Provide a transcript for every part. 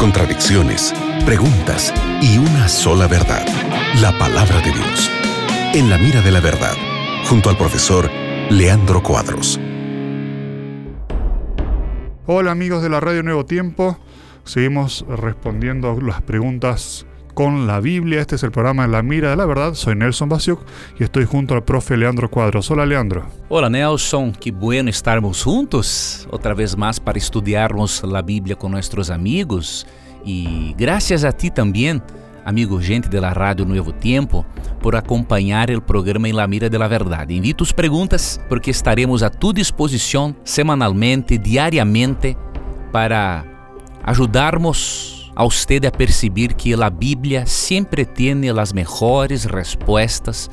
contradicciones, preguntas y una sola verdad, la palabra de Dios. En la mira de la verdad, junto al profesor Leandro Cuadros. Hola amigos de la Radio Nuevo Tiempo, seguimos respondiendo las preguntas con la Biblia. Este es el programa la Mira de la Verdad. Soy Nelson Basiuk y estoy junto al profe Leandro Cuadros. Hola Leandro. Hola Nelson, qué bueno estarmos juntos otra vez más para estudiarmos la Biblia con nuestros amigos. Y gracias a ti también, amigo gente de la Radio Nuevo Tiempo, por acompañar el programa En la Mira de la Verdad. Envíe tus preguntas porque estaremos a tu disposición semanalmente, diariamente, para ayudarnos a usted a percibir que a Bíblia sempre tem as melhores respostas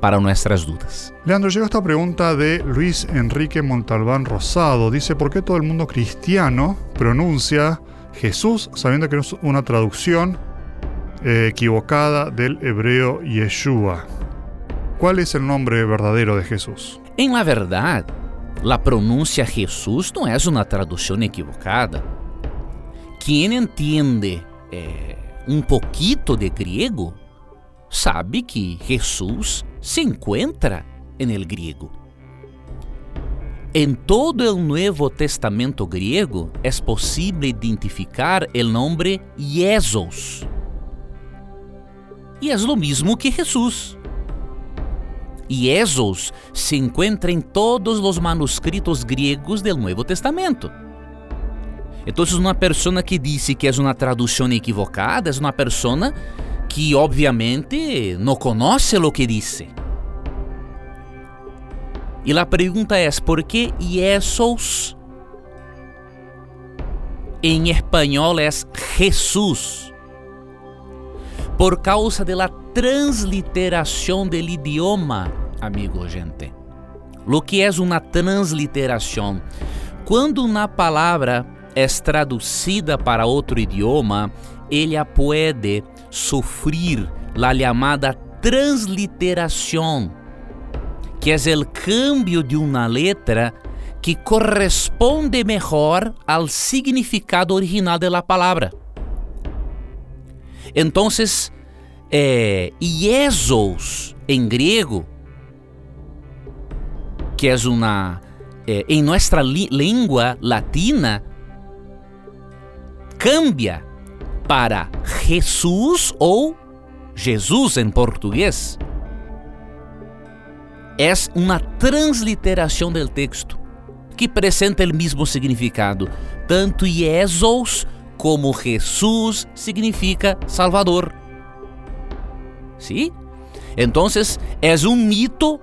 para nuestras dudas. Leandro, llega esta pregunta de Luis Enrique Montalbán Rosado. Dice, ¿por qué todo el mundo cristiano pronuncia Jesús sabiendo que es una traducción eh, equivocada del hebreo Yeshua? ¿Cuál es el nombre verdadero de Jesús? En la verdad, la pronuncia Jesús no es una traducción equivocada. quem entende é, um pouquinho de grego sabe que Jesus se encontra en el griego. Em todo o Nuevo Testamento griego é possível identificar o nome Jesus. E é o mesmo que Jesús. Jesus se encontra em todos os manuscritos griegos do Nuevo Testamento. Então, uma pessoa que disse que é uma tradução equivocada é uma pessoa que, obviamente, não conhece o que disse. E a pergunta é: por que Jesus em espanhol é Jesus? Por causa da transliteração do idioma, amigo gente. Lo que é uma transliteração? Quando na palavra é traducida para outro idioma, ela pode sofrer a chamada transliteração, que é o cambio de uma letra que corresponde melhor ao significado original da palavra. Então, eh, em grego, que é uma eh, em nossa língua latina, cambia para Jesus ou Jesus em português, é uma transliteração do texto que apresenta o mesmo significado. Tanto Jesus como Jesus significa Salvador. ¿Sí? Então, é um mito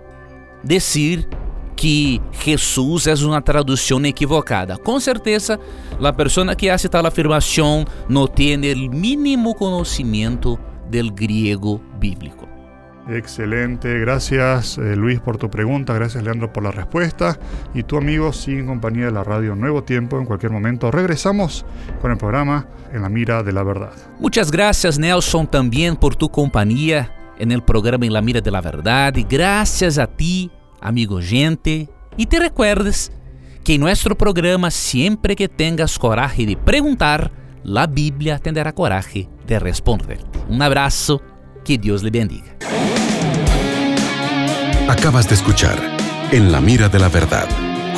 dizer que Jesus é uma tradução equivocada. Com certeza, a pessoa que hace tal afirmação não tem o mínimo conhecimento do grego bíblico. Excelente, gracias eh, Luis por tu pregunta, gracias Leandro por la respuesta y tu amigo sigue en compañía de la radio Nuevo Tiempo, en cualquier momento regresamos con el programa En la Mira de la Verdad. Muchas gracias Nelson también por tu compañía en el programa En la Mira de la Verdad y gracias a ti amigo gente, e te recuerdes que em nosso programa, sempre que tengas coragem de perguntar, a Bíblia tendrá coragem de responder. Um abraço, que Deus lhe bendiga. Acabas de escuchar En la mira de la verdad,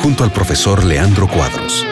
junto al profesor Leandro Cuadros.